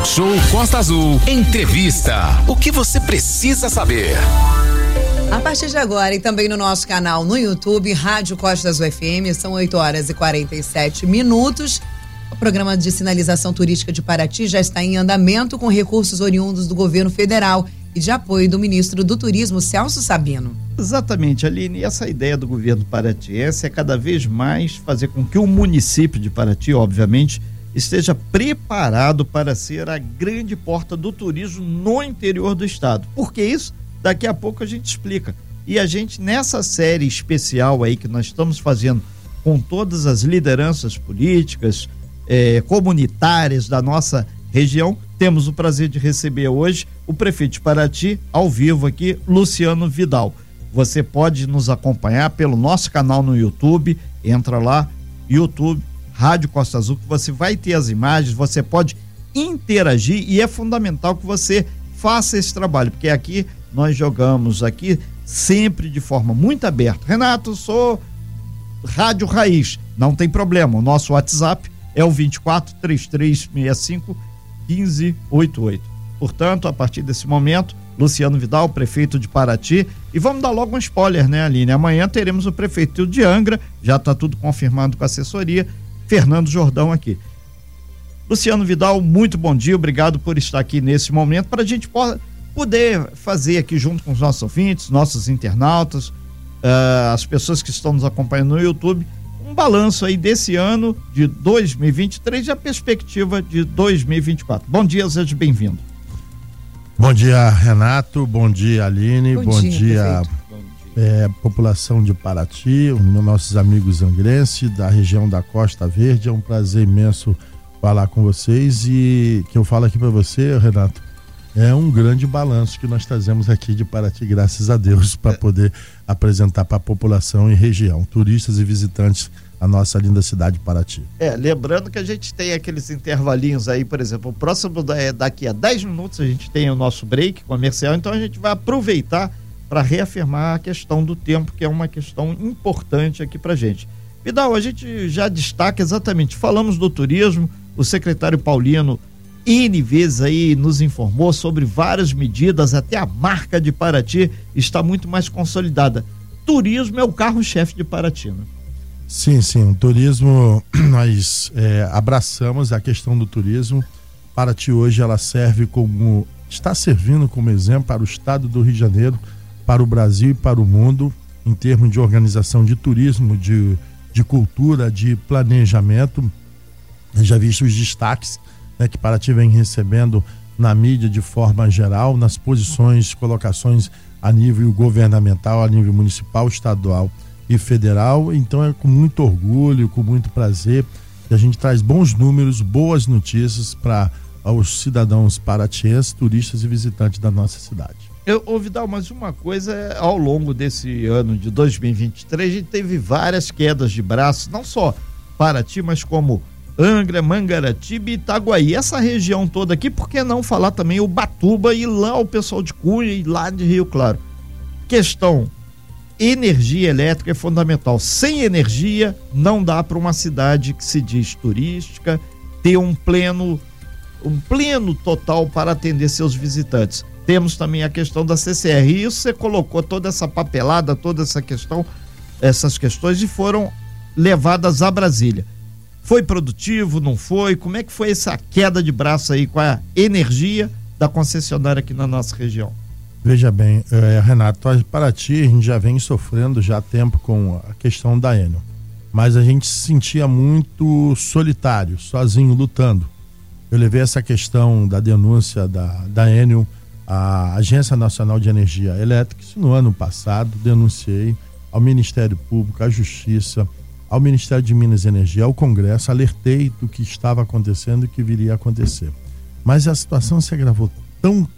Talk Show Costa Azul. Entrevista. O que você precisa saber? A partir de agora e também no nosso canal no YouTube, Rádio Costa Azul FM, são 8 horas e 47 minutos. O programa de sinalização turística de Paraty já está em andamento com recursos oriundos do governo federal e de apoio do ministro do Turismo, Celso Sabino. Exatamente, Aline. Essa ideia do governo paratiense é cada vez mais fazer com que o município de Paraty, obviamente, esteja preparado para ser a grande porta do turismo no interior do estado. Por que isso? Daqui a pouco a gente explica. E a gente, nessa série especial aí que nós estamos fazendo com todas as lideranças políticas, eh, comunitárias da nossa região, temos o prazer de receber hoje o prefeito de Paraty, ao vivo aqui, Luciano Vidal. Você pode nos acompanhar pelo nosso canal no YouTube, entra lá, YouTube, Rádio Costa Azul, que você vai ter as imagens, você pode interagir e é fundamental que você faça esse trabalho, porque aqui nós jogamos aqui sempre de forma muito aberta. Renato, sou Rádio Raiz, não tem problema. O nosso WhatsApp é o 24 3365 1588. Portanto, a partir desse momento, Luciano Vidal, prefeito de Paraty, e vamos dar logo um spoiler, né, Aline? Amanhã teremos o prefeito de Angra, já está tudo confirmado com a assessoria, Fernando Jordão aqui. Luciano Vidal, muito bom dia, obrigado por estar aqui nesse momento para a gente poder fazer aqui junto com os nossos ouvintes, nossos internautas, uh, as pessoas que estão nos acompanhando no YouTube, um balanço aí desse ano de 2023 e a perspectiva de 2024. Bom dia, seja bem-vindo. Bom dia, Renato. Bom dia, Aline. Bom, bom dia, dia é, população de Paraty, nossos amigos angrenses da região da Costa Verde. É um prazer imenso falar com vocês e que eu falo aqui para você, Renato. É um grande balanço que nós trazemos aqui de Paraty, graças a Deus, para poder apresentar para a população e região, turistas e visitantes a nossa linda cidade de Paraty. É, lembrando que a gente tem aqueles intervalinhos aí, por exemplo, o próximo é daqui a 10 minutos a gente tem o nosso break comercial, então a gente vai aproveitar para reafirmar a questão do tempo, que é uma questão importante aqui para gente. Vidal, a gente já destaca exatamente, falamos do turismo, o secretário Paulino N vezes aí nos informou sobre várias medidas, até a marca de Paraty está muito mais consolidada. Turismo é o carro-chefe de Paraty, né? Sim, sim. O turismo, nós é, abraçamos a questão do turismo. Paraty hoje ela serve como, está servindo como exemplo para o estado do Rio de Janeiro, para o Brasil e para o mundo, em termos de organização de turismo, de, de cultura, de planejamento. Já visto os destaques né, que Paraty vem recebendo na mídia de forma geral, nas posições, colocações a nível governamental, a nível municipal, estadual e federal. Então é com muito orgulho, com muito prazer que a gente traz bons números, boas notícias para os cidadãos paratienses, turistas e visitantes da nossa cidade. Eu, ô Vidal, mas uma coisa, ao longo desse ano de 2023, a gente teve várias quedas de braços, não só Paraty, mas como Angra, Mangaratiba e Itaguaí. Essa região toda aqui, por que não falar também o Batuba e lá o pessoal de Cunha e lá de Rio Claro? Questão energia elétrica é fundamental. Sem energia, não dá para uma cidade que se diz turística ter um pleno, um pleno total para atender seus visitantes. Temos também a questão da CCR. E você colocou toda essa papelada, toda essa questão, essas questões e foram levadas a Brasília. Foi produtivo, não foi? Como é que foi essa queda de braço aí com a energia da concessionária aqui na nossa região? Veja bem, é, Renato, Paraty a gente já vem sofrendo já há tempo com a questão da Enel, mas a gente se sentia muito solitário, sozinho, lutando. Eu levei essa questão da denúncia da, da Enel à Agência Nacional de Energia Elétrica, isso no ano passado, denunciei ao Ministério Público, à Justiça, ao Ministério de Minas e Energia, ao Congresso, alertei do que estava acontecendo e que viria a acontecer. Mas a situação se agravou tão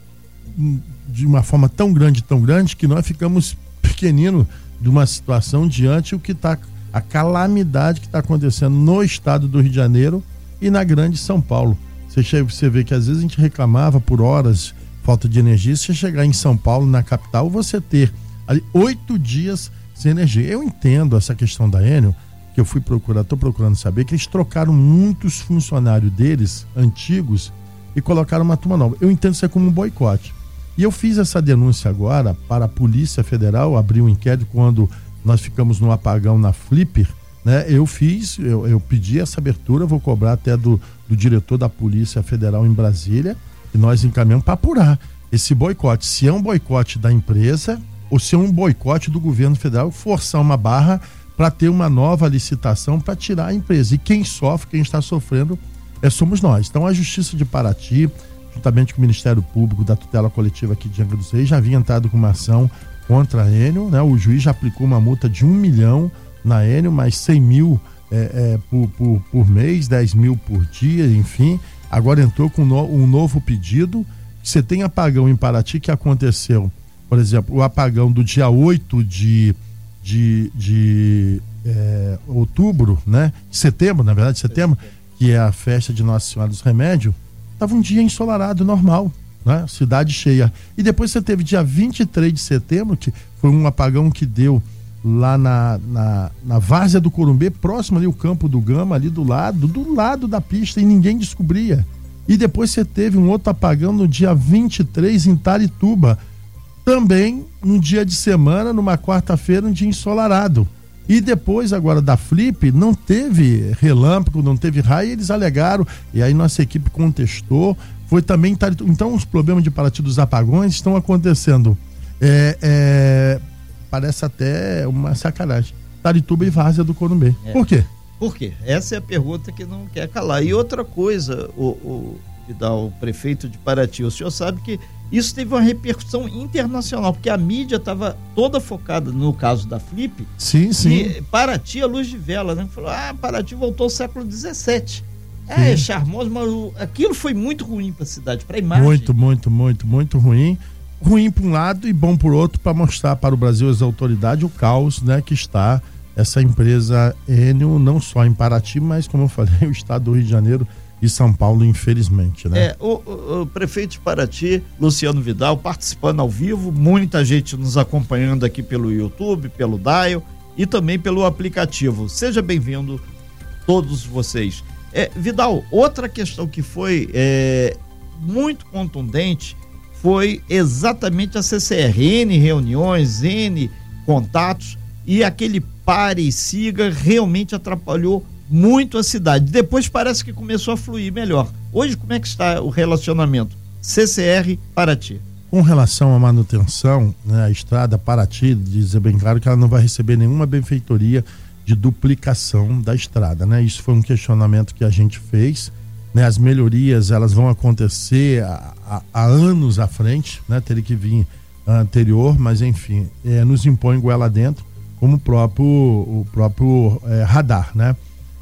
de uma forma tão grande, tão grande, que nós ficamos pequenino de uma situação diante o que está a calamidade que está acontecendo no estado do Rio de Janeiro e na grande São Paulo. Você, você vê que às vezes a gente reclamava por horas falta de energia. Se chegar em São Paulo, na capital, você ter ali oito dias sem energia. Eu entendo essa questão da Enel, que eu fui procurar, estou procurando saber, que eles trocaram muitos funcionários deles, antigos, e colocaram uma turma nova. Eu entendo isso como um boicote. E eu fiz essa denúncia agora para a Polícia Federal, abri um inquérito quando nós ficamos no apagão na Flipper, né? Eu fiz, eu, eu pedi essa abertura, vou cobrar até do, do diretor da Polícia Federal em Brasília, e nós encaminhamos para apurar esse boicote. Se é um boicote da empresa ou se é um boicote do governo federal, forçar uma barra para ter uma nova licitação para tirar a empresa. E quem sofre, quem está sofrendo, é, somos nós. Então a Justiça de Paraty, juntamente com o Ministério Público da tutela coletiva aqui de Angra dos Reis, já havia entrado com uma ação contra a Enio, né? O juiz já aplicou uma multa de um milhão na Enio, mais 100 mil é, é, por, por, por, mês, 10 mil por dia, enfim. Agora entrou com um novo pedido. Você tem apagão em Paraty que aconteceu, por exemplo, o apagão do dia 8 de, de, de é, outubro, né? Setembro, na verdade, setembro, que é a festa de Nossa Senhora dos Remédios, estava um dia ensolarado, normal, né? Cidade cheia. E depois você teve dia 23 de setembro, que foi um apagão que deu lá na, na, na Várzea do Corumbê, próximo ali o campo do Gama, ali do lado, do lado da pista, e ninguém descobria. E depois você teve um outro apagão no dia 23 em Tarituba, também no dia de semana, numa quarta-feira, um dia ensolarado. E depois, agora da Flip, não teve relâmpago, não teve raio, eles alegaram, e aí nossa equipe contestou. Foi também. Então, os problemas de Paraty dos apagões estão acontecendo. É, é, parece até uma sacanagem. Tarituba e Várzea do Corumbê. É. Por quê? Por quê? Essa é a pergunta que não quer calar. E outra coisa, o, o Vidal, o prefeito de Paraty, o senhor sabe que isso teve uma repercussão internacional, porque a mídia estava toda focada no caso da Flip. Sim, sim. E Paraty, a luz de vela, né? Falou, ah, Paraty voltou ao século XVII. É, é charmoso, mas aquilo foi muito ruim para a cidade, para a imagem. Muito, muito, muito, muito ruim ruim para um lado e bom por outro para mostrar para o Brasil as autoridades o caos né, que está essa empresa Enio, não só em Paraty, mas como eu falei, o estado do Rio de Janeiro e São Paulo, infelizmente. Né? É, o, o, o prefeito de Paraty, Luciano Vidal, participando ao vivo, muita gente nos acompanhando aqui pelo YouTube, pelo Dial e também pelo aplicativo. Seja bem-vindo, todos vocês. É, Vidal, outra questão que foi é, muito contundente foi exatamente a CCR. N reuniões, N contatos e aquele pare e siga realmente atrapalhou muito a cidade. Depois parece que começou a fluir melhor. Hoje, como é que está o relacionamento CCR Paraty? Com relação à manutenção, né, a estrada Paraty, dizer bem claro que ela não vai receber nenhuma benfeitoria de duplicação da estrada, né? Isso foi um questionamento que a gente fez né, as melhorias elas vão acontecer há, anos à frente, né, teria que vir anterior, mas enfim, é, nos impõe goela dentro, como o próprio, o próprio é, radar, né?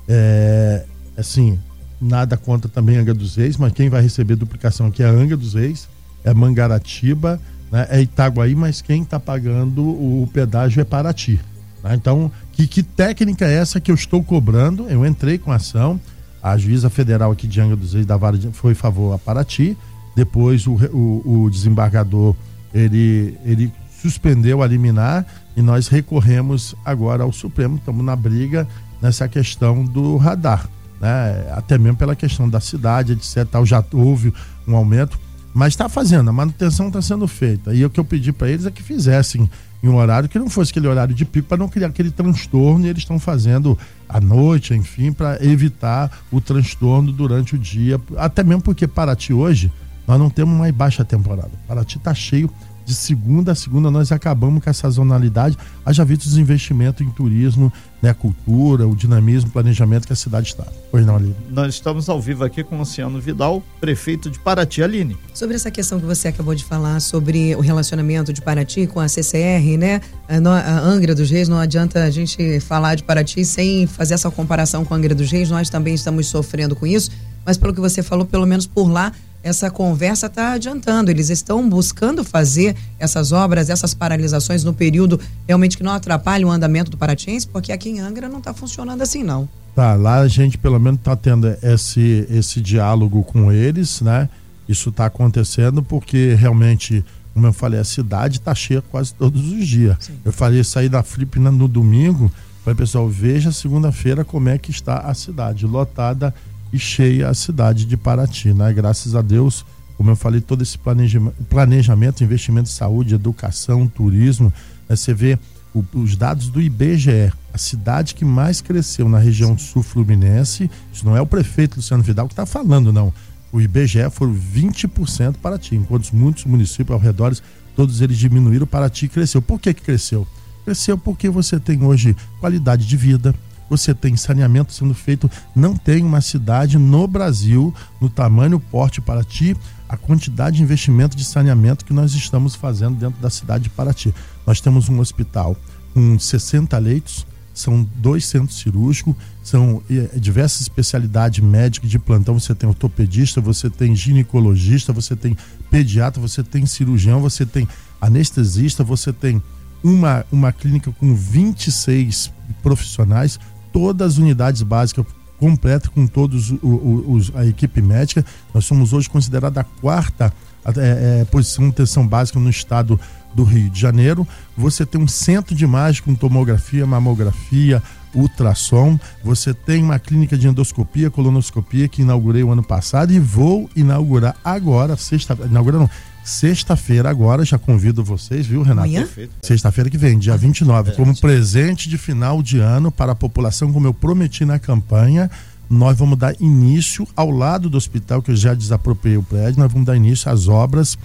É, assim, nada contra também Anga dos Reis, mas quem vai receber duplicação aqui é Anga dos Reis, é Mangaratiba, né, é Itaguaí, mas quem está pagando o, pedágio é Paraty. Né? Então, que, que técnica é essa que eu estou cobrando? Eu entrei com ação, a juíza federal aqui de Angra dos Reis da Vara foi favor a Paraty. Depois o, o, o desembargador ele, ele suspendeu a liminar e nós recorremos agora ao Supremo. Estamos na briga nessa questão do radar, né? Até mesmo pela questão da cidade, etc. Tal, já houve um aumento, mas está fazendo, a manutenção está sendo feita. E o que eu pedi para eles é que fizessem em um horário que não fosse aquele horário de pico para não criar aquele transtorno e eles estão fazendo à noite, enfim, para evitar o transtorno durante o dia, até mesmo porque Paraty hoje nós não temos mais baixa temporada. Paraty está cheio de segunda a segunda nós acabamos com essa sazonalidade. Haja visto os investimentos em turismo, né, cultura, o dinamismo, o planejamento que a cidade está. Pois não, Aline? Nós estamos ao vivo aqui com o Luciano Vidal, prefeito de Paraty, Aline. Sobre essa questão que você acabou de falar, sobre o relacionamento de Paraty com a CCR, né? A Angra dos Reis, não adianta a gente falar de Paraty sem fazer essa comparação com a Angra dos Reis, nós também estamos sofrendo com isso, mas pelo que você falou, pelo menos por lá, essa conversa está adiantando. Eles estão buscando fazer essas obras, essas paralisações no período realmente que não atrapalhe o andamento do Paratiense, porque aqui em Angra não está funcionando assim, não. Tá, lá a gente pelo menos está tendo esse, esse diálogo com eles, né? Isso está acontecendo porque realmente, como eu falei, a cidade está cheia quase todos os dias. Sim. Eu falei, sair da Flip no domingo, falei, pessoal, veja segunda-feira como é que está a cidade, lotada e cheia a cidade de Paraty, né? Graças a Deus, como eu falei, todo esse planejamento, planejamento investimento em saúde, educação, turismo, né? você vê o, os dados do IBGE, a cidade que mais cresceu na região sul-fluminense, isso não é o prefeito Luciano Vidal que está falando, não. O IBGE foram 20% Paraty, enquanto muitos municípios ao redor, todos eles diminuíram, Paraty cresceu. Por que, que cresceu? Cresceu porque você tem hoje qualidade de vida, você tem saneamento sendo feito. Não tem uma cidade no Brasil, no tamanho porte Paraty, a quantidade de investimento de saneamento que nós estamos fazendo dentro da cidade de Paraty. Nós temos um hospital com 60 leitos, são dois centros cirúrgicos, são é, diversas especialidades médicas de plantão. Você tem ortopedista, você tem ginecologista, você tem pediatra, você tem cirurgião, você tem anestesista, você tem uma, uma clínica com 26 profissionais, todas as unidades básicas completas com todos os, a equipe médica. Nós somos hoje considerada a quarta é, é, posição de atenção básica no estado do Rio de Janeiro. Você tem um centro de imagem com tomografia, mamografia, ultrassom. Você tem uma clínica de endoscopia, colonoscopia que inaugurei o ano passado e vou inaugurar agora, sexta, inaugurar não, sexta-feira agora, já convido vocês, viu, Renato? Amanhã? Sexta-feira que vem, dia 29, como presente de final de ano para a população, como eu prometi na campanha, nós vamos dar início ao lado do hospital que eu já desapropriei o prédio, nós vamos dar início às obras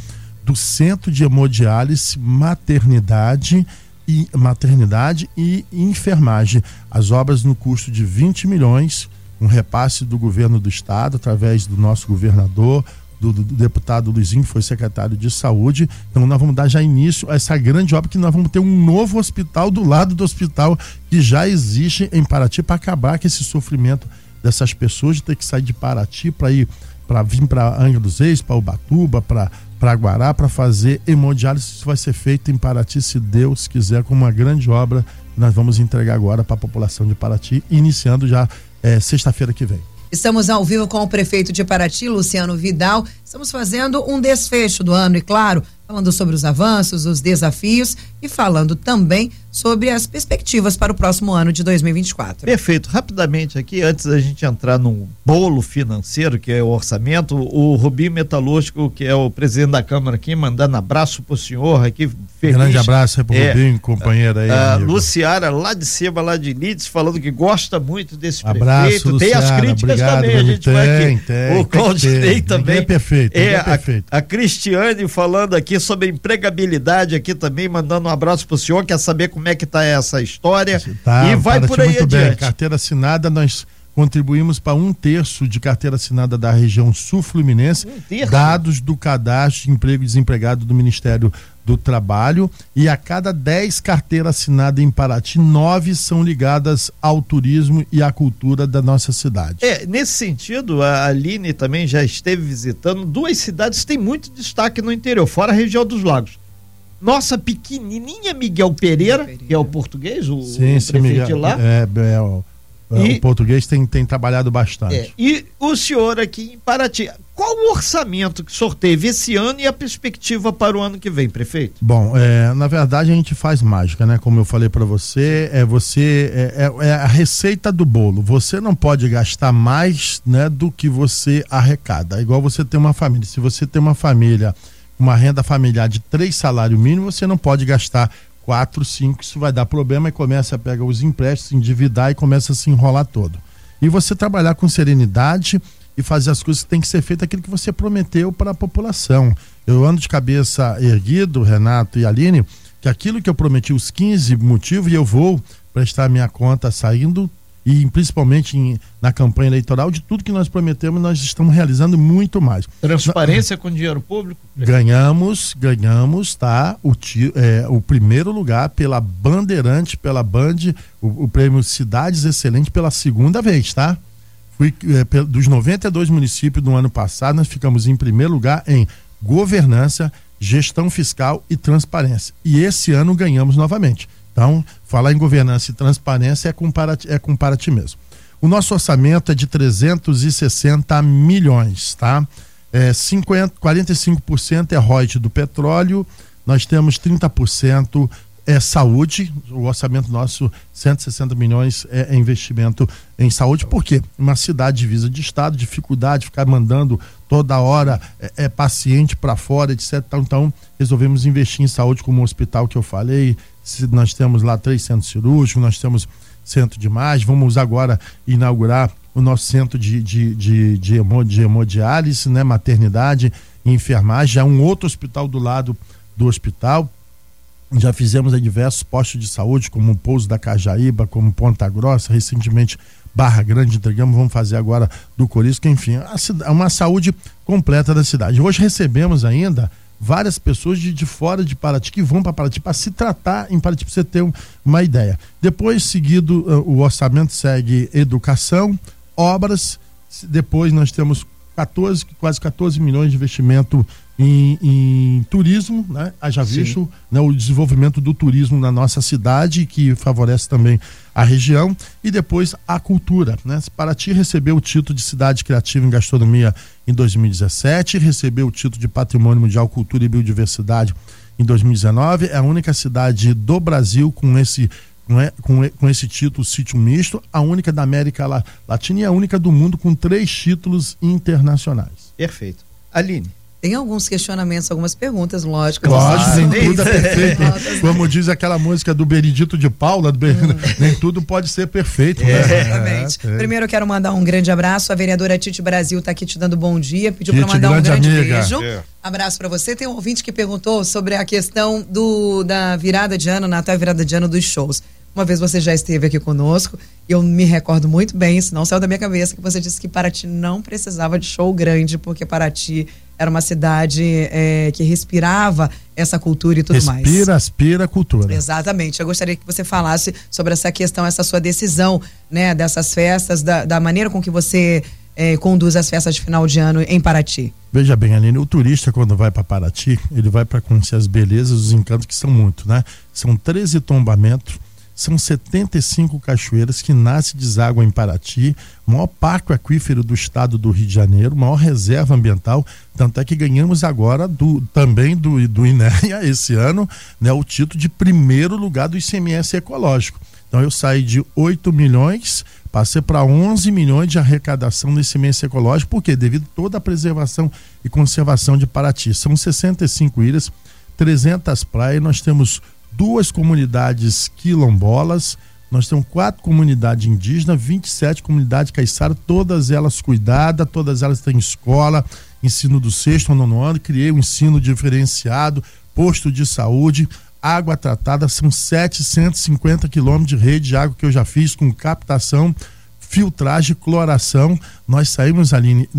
do Centro de Hemodiálise, Maternidade e Maternidade e Enfermagem. As obras no custo de 20 milhões, um repasse do governo do estado através do nosso governador, do, do, do, deputado Luizinho, que foi secretário de saúde. Então nós vamos dar já início a essa grande obra que nós vamos ter um novo hospital do lado do hospital que já existe em Paraty para acabar com esse sofrimento dessas pessoas de ter que sair de Paraty para ir para vir para Angra dos Reis, para Ubatuba, para para Guará para fazer hemodiálise. Isso vai ser feito em Paraty, se Deus quiser, com uma grande obra nós vamos entregar agora para a população de Paraty, iniciando já é, sexta-feira que vem. Estamos ao vivo com o prefeito de Paraty, Luciano Vidal. Estamos fazendo um desfecho do ano e, claro, falando sobre os avanços, os desafios e falando também sobre as perspectivas para o próximo ano de 2024. Perfeito. Rapidamente aqui, antes da gente entrar num bolo financeiro, que é o orçamento, o Rubinho Metalúrgico, que é o presidente da Câmara aqui, mandando abraço pro senhor aqui. Feliz. Grande abraço aí pro é, Rubinho, companheiro aí. A, a Luciara, lá de cima, lá de Lides, falando que gosta muito desse abraço, prefeito. Luciara, tem as críticas obrigado, também, a gente tem, vai aqui. Tem, o Claudinei também. É perfeito, é, é perfeito. A, a Cristiane falando aqui sobre empregabilidade aqui também, mandando um abraço pro senhor, quer saber como é que tá essa história. Tá, e vai por aí muito adiante. Bem. Carteira assinada, nós contribuímos para um terço de carteira assinada da região sul-fluminense, um dados do cadastro de emprego e desempregado do Ministério do Trabalho, e a cada 10 carteiras assinadas em Paraty, nove são ligadas ao turismo e à cultura da nossa cidade. É, nesse sentido, a Aline também já esteve visitando duas cidades que têm muito destaque no interior, fora a região dos lagos nossa pequenininha Miguel Pereira, Pereira. que é o português, o, sim, o sim, Miguel, de lá. É, é, é, e, o português tem, tem trabalhado bastante. É, e o senhor aqui em Paraty, qual o orçamento que o senhor teve esse ano e a perspectiva para o ano que vem, prefeito? Bom, é, na verdade a gente faz mágica, né? Como eu falei para você, é você é, é, é, a receita do bolo. Você não pode gastar mais, né, do que você arrecada. É igual você ter uma família. Se você tem uma família uma renda familiar de três salários mínimos, você não pode gastar quatro, cinco, isso vai dar problema e começa a pegar os empréstimos, endividar e começa a se enrolar todo. E você trabalhar com serenidade e fazer as coisas que tem que ser feito aquilo que você prometeu para a população. Eu ando de cabeça erguido, Renato e Aline, que aquilo que eu prometi, os 15 motivos, e eu vou prestar minha conta saindo e principalmente em, na campanha eleitoral, de tudo que nós prometemos, nós estamos realizando muito mais. Transparência com dinheiro público? Ganhamos, ganhamos, tá? O, é, o primeiro lugar pela Bandeirante, pela Band, o, o prêmio Cidades Excelente pela segunda vez, tá? Fui, é, dos 92 municípios do ano passado, nós ficamos em primeiro lugar em governança, gestão fiscal e transparência. E esse ano ganhamos novamente. Então, falar em governança e transparência é com Paraty, é com Paraty mesmo. O nosso orçamento é de 360 milhões, tá? É 50, 45% é royalties do petróleo, nós temos 30% é saúde, o orçamento nosso, 160 milhões é, é investimento em saúde, porque uma cidade divisa de estado, dificuldade de ficar mandando toda hora é, é paciente para fora, etc. Então, resolvemos investir em saúde como o hospital que eu falei, nós temos lá três centros cirúrgicos, nós temos centro de imagem, vamos agora inaugurar o nosso centro de, de, de, de, de hemodiálise, né, maternidade e enfermagem, já um outro hospital do lado do hospital, já fizemos diversos postos de saúde, como o Pouso da Cajaíba, como Ponta Grossa, recentemente Barra Grande entregamos, vamos fazer agora do Corisco, enfim, uma saúde completa da cidade. Hoje recebemos ainda várias pessoas de, de fora de Paraty que vão para Paraty para se tratar em Paraty, para você ter uma ideia. Depois, seguido, uh, o orçamento segue educação, obras, depois nós temos 14, quase 14 milhões de investimento em, em turismo, né? Haja visto né, o desenvolvimento do turismo na nossa cidade, que favorece também a região, e depois a cultura. Né? Paraty recebeu o título de cidade criativa em gastronomia em 2017, recebeu o título de patrimônio mundial cultura e biodiversidade em 2019, é a única cidade do Brasil com esse com, com, esse título sítio misto, a única da América Latina e a única do mundo com três títulos internacionais. Perfeito. Aline. Tem alguns questionamentos, algumas perguntas, lógico. Lógico, nem tudo é perfeito. Como diz aquela música do Benedito de Paula, do hum. nem tudo pode ser perfeito. É. Né? Exatamente. É. Primeiro eu quero mandar um grande abraço. A vereadora Tite Brasil está aqui te dando bom dia. Pediu para mandar um grande amiga. beijo. É. Abraço para você. Tem um ouvinte que perguntou sobre a questão do, da virada de ano, Natal e virada de ano dos shows. Uma vez você já esteve aqui conosco e eu me recordo muito bem, isso não saiu da minha cabeça, que você disse que Paraty não precisava de show grande, porque Paraty era uma cidade é, que respirava essa cultura e tudo Respira, mais. Respira, aspira a cultura. Exatamente. Eu gostaria que você falasse sobre essa questão, essa sua decisão, né, dessas festas, da, da maneira com que você é, conduz as festas de final de ano em Paraty. Veja bem, Aline, o turista quando vai para Paraty, ele vai para conhecer as belezas, os encantos que são muito, né? São 13 tombamentos são 75 cachoeiras que nascem e deságuam em Paraty, maior parque aquífero do estado do Rio de Janeiro, maior reserva ambiental, tanto é que ganhamos agora do, também do, do INEA esse ano né, o título de primeiro lugar do ICMS ecológico. Então eu saí de 8 milhões, passei para 11 milhões de arrecadação no ICMS ecológico, porque devido a toda a preservação e conservação de Paraty. São 65 ilhas, 300 praias, nós temos duas comunidades quilombolas, nós temos quatro comunidades indígenas, 27 comunidades caiçaras, todas elas cuidadas, todas elas têm escola, ensino do sexto ao nono ano, criei um ensino diferenciado, posto de saúde, água tratada, são 750 quilômetros de rede de água que eu já fiz com captação filtragem, cloração. Nós saímos ali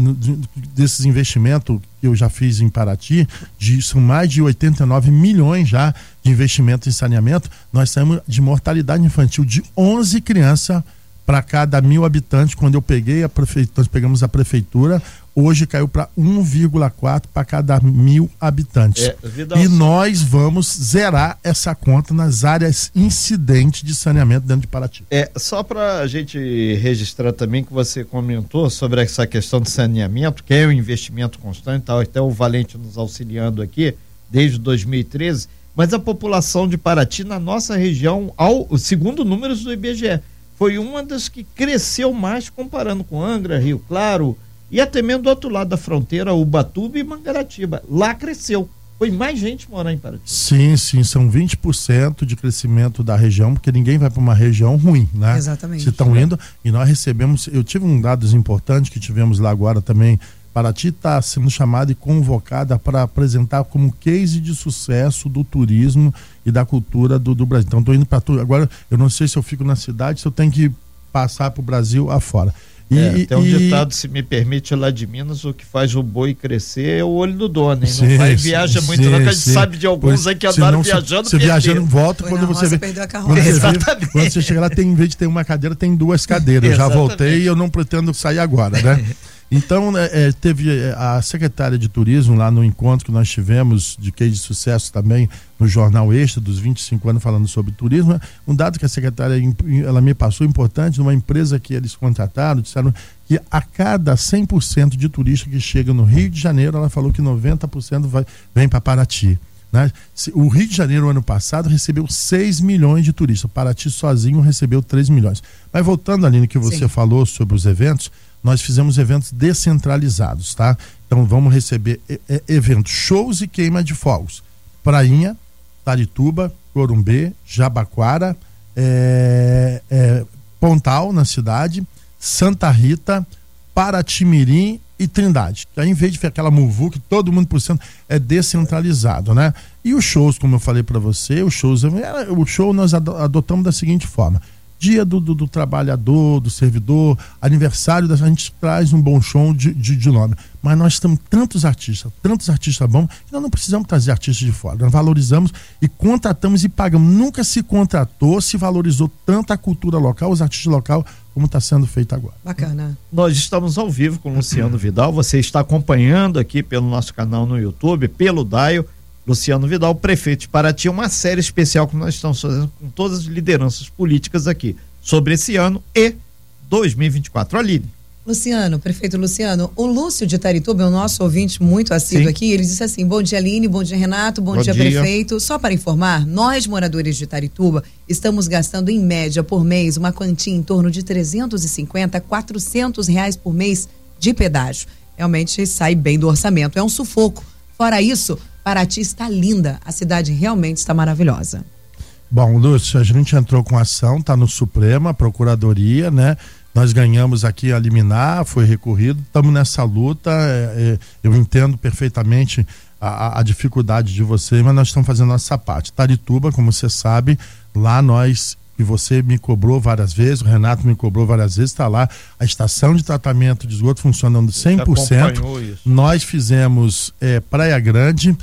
desses investimentos que eu já fiz em Paraty, de, são mais de 89 milhões já de investimento em saneamento. Nós saímos de mortalidade infantil de 11 crianças para cada mil habitantes. Quando eu peguei a prefeitura, nós pegamos a prefeitura, hoje caiu para 1,4 para cada mil habitantes. É, e nós vamos zerar essa conta nas áreas incidentes de saneamento dentro de Paraty. É, só para a gente registrar também que você comentou sobre essa questão de saneamento, que é um investimento constante, tá, até o Valente nos auxiliando aqui, desde 2013, mas a população de Paraty na nossa região, ao segundo números do IBGE, foi uma das que cresceu mais comparando com Angra, Rio Claro, e até mesmo do outro lado da fronteira, Ubatuba e Mangaratiba. Lá cresceu. Foi mais gente morar em Paraty. Sim, sim, são 20% de crescimento da região, porque ninguém vai para uma região ruim, né? Exatamente. Se estão indo, e nós recebemos, eu tive um dados importante que tivemos lá agora também, Paraty está sendo chamada e convocada para apresentar como case de sucesso do turismo e da cultura do, do Brasil. Então, estou indo para tudo. Agora, eu não sei se eu fico na cidade, se eu tenho que passar para o Brasil afora. E, é, tem um e... ditado, se me permite, lá de Minas, o que faz o boi crescer é o olho do dono, hein? Sim, não vai viaja sim, muito, sim, não, que a gente sim. sabe de alguns pois, aí que andaram viajando. Você viajando, volta Foi quando você vê. Quando você, vê, quando você chega lá, tem, em vez de ter uma cadeira, tem duas cadeiras. Eu já voltei e eu não pretendo sair agora, né? Então, né, é, teve é, a secretária de turismo lá no encontro que nós tivemos de case de sucesso também no Jornal Extra dos 25 anos falando sobre turismo. Né? Um dado que a secretária ela me passou importante, numa empresa que eles contrataram, disseram que a cada 100% de turista que chega no Rio de Janeiro, ela falou que 90% vai, vem para Paraty. Né? O Rio de Janeiro, ano passado, recebeu 6 milhões de turistas. Paraty sozinho recebeu 3 milhões. Mas voltando ali no que você Sim. falou sobre os eventos, nós fizemos eventos descentralizados, tá? Então vamos receber eventos, shows e queima de fogos. Prainha, Tarituba, Corumbê, Jabaquara, é, é, Pontal, na cidade, Santa Rita, Paratimirim e Trindade. Aí, em vez de ficar aquela muvu que todo mundo por cento é descentralizado, né? E os shows, como eu falei para você, os shows, o show nós adotamos da seguinte forma: dia do, do, do, trabalhador, do servidor, aniversário, a gente traz um bom show de, de, de, nome. Mas nós temos tantos artistas, tantos artistas bons, que nós não precisamos trazer artistas de fora. Nós valorizamos e contratamos e pagamos. Nunca se contratou, se valorizou tanto a cultura local, os artistas locais, como está sendo feito agora. Bacana. Nós estamos ao vivo com o Luciano Vidal. Você está acompanhando aqui pelo nosso canal no YouTube, pelo Daio. Luciano Vidal, prefeito de Paraty, uma série especial que nós estamos fazendo com todas as lideranças políticas aqui sobre esse ano e 2024. Aline. Luciano, prefeito Luciano, o Lúcio de Tarituba é o nosso ouvinte muito assíduo Sim. aqui. Ele disse assim: bom dia, Aline, bom dia, Renato, bom, bom dia, dia, prefeito. Só para informar, nós, moradores de Tarituba, estamos gastando em média por mês uma quantia em torno de 350 a 400 reais por mês de pedágio. Realmente sai bem do orçamento. É um sufoco. Fora isso, Paraty está linda, a cidade realmente está maravilhosa. Bom, Lúcio, a gente entrou com ação, está no Suprema, Procuradoria, né? Nós ganhamos aqui a liminar, foi recorrido, estamos nessa luta. É, é, eu entendo perfeitamente a, a, dificuldade de você, mas nós estamos fazendo a nossa parte. Tarituba, como você sabe, lá nós e você me cobrou várias vezes, o Renato me cobrou várias vezes, está lá a estação de tratamento de esgoto funcionando 100%. Nós fizemos é, Praia Grande,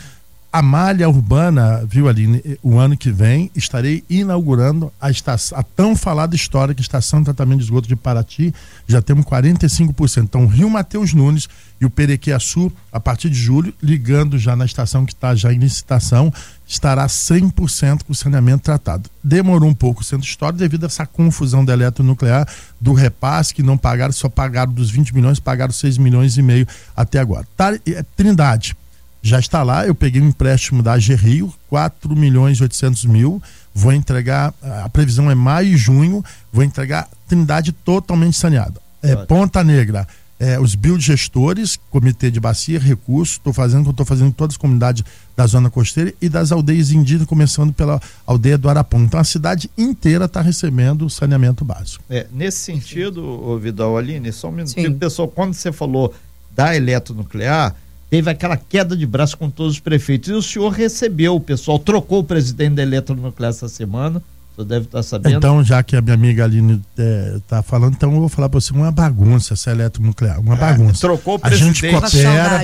a malha urbana, viu ali, o ano que vem estarei inaugurando a, estação, a tão falada histórica Estação de Tratamento de Esgoto de Paraty. Já temos 45%. Então, Rio Mateus Nunes e o Perequiaçu, a partir de julho, ligando já na estação que está já em licitação, estará 100% com saneamento tratado. Demorou um pouco sendo história devido a essa confusão da eletronuclear, do repasse, que não pagaram, só pagaram dos 20 milhões, pagaram 6 milhões e meio até agora. É, Trindade já está lá. Eu peguei um empréstimo da AG Rio, 4 milhões e 800 mil. Vou entregar, a previsão é maio e junho, vou entregar Trindade totalmente saneada. É, Ponta Negra, é, os biogestores, comitê de bacia, recursos, estou fazendo, estou fazendo em todas as comunidades da zona costeira e das aldeias indígenas, começando pela aldeia do Arapão. Então a cidade inteira está recebendo saneamento básico. É, nesse sentido, Vidal Aline, só um minutinho, pessoal, quando você falou da eletronuclear, teve aquela queda de braço com todos os prefeitos. E o senhor recebeu, o pessoal trocou o presidente da Eletronuclear essa semana. O senhor deve estar sabendo. Então, já que a minha amiga Aline está é, falando, então eu vou falar para você uma bagunça essa eletronuclear, uma é, bagunça. trocou o presidente. A gente coopera,